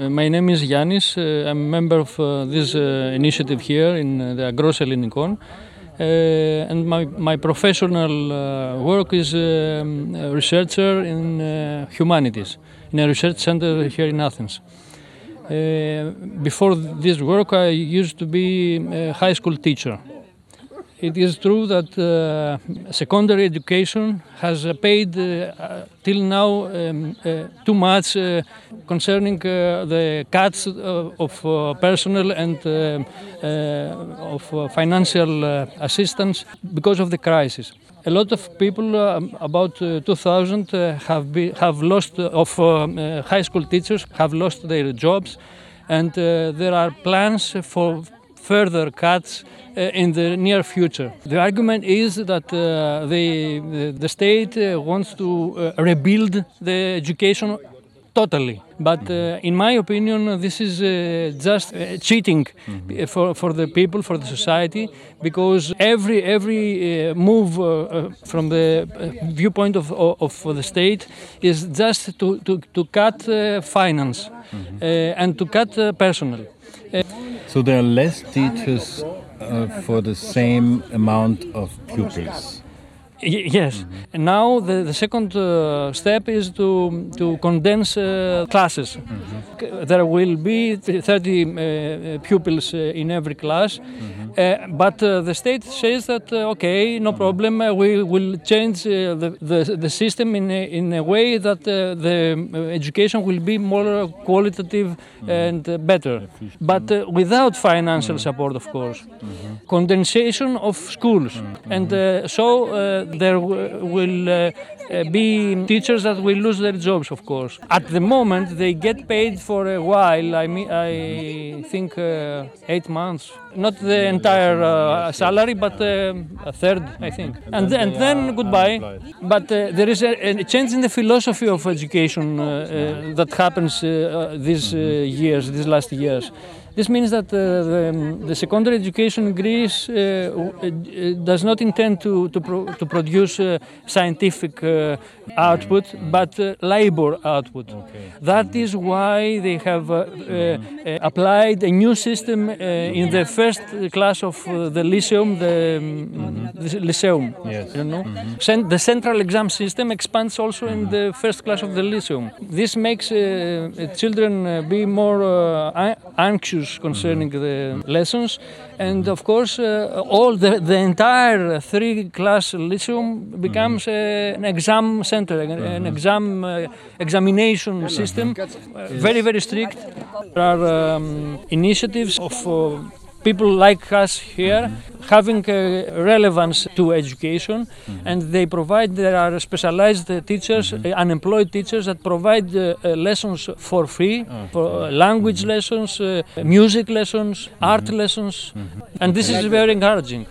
Uh, My name is Giannis. Uh, I'm a member of uh, this initiative here in the Agros Ellinikon. And my, my professional work is um, a researcher in humanities in a research center here in Athens. Before this work, I used to be a high school teacher. It is true that uh, secondary education has uh, paid uh, uh, till now um, uh, too much uh, concerning the cuts of personnel and of financial assistance because of the crisis. A lot of people, about uh, 2,000, uh, have, be, have lost, of high school teachers have lost their jobs, and there are plans for further cuts uh, in the near future. The argument is that uh, the, the, state uh, wants to uh, rebuild the education totally. But uh, in my opinion, this is uh, just uh, cheating uh, for, for the people, for the society, because every every uh, move from the viewpoint of, of, of the state is just to, to, to cut uh, finance uh, and to cut uh, personnel. So there are less teachers uh, for the same amount of pupils. Yes. And now the, the second uh, step is to, to condense uh, classes. C- There will be 30 uh, pupils uh, in every class, uh, but uh, the state says that, uh, okay, no problem, uh, we will change uh, the, the, the system in a, in a way that uh, the uh, education will be more qualitative and uh, better, but uh, without financial support, of course. Condensation of schools. And uh, so uh, there w- will uh, uh, be teachers that will lose their jobs, of course. At the moment, they get paid for a while. I mean, I think uh, eight months, not the entire uh, salary, but uh, a third, I think. And then, and then goodbye. But uh, there is a, a change in the philosophy of education uh, uh, that happens these uh, years, these last years. This means that uh, the, the secondary education in Greece uh, uh, does not intend to, to, pro- to produce uh, scientific output, but labor output. That is why they have applied a new system uh, in the first class of the Lyceum, the, um, the Lyceum. Yes. You know? Cen- the central exam system expands also in the first class of the Lyceum. This makes children uh, be more uh, anxious concerning the lessons, and of course, uh, all the, the entire three class Lyceum becomes uh, an exam center, an, an exam uh, examination system, very, very strict. There are um, initiatives of uh, people like us here having uh, relevance to education and they provide there are specialized teachers uh, unemployed teachers that provide uh, uh, lessons for free for uh, language lessons uh, music lessons art lessons and this is very encouraging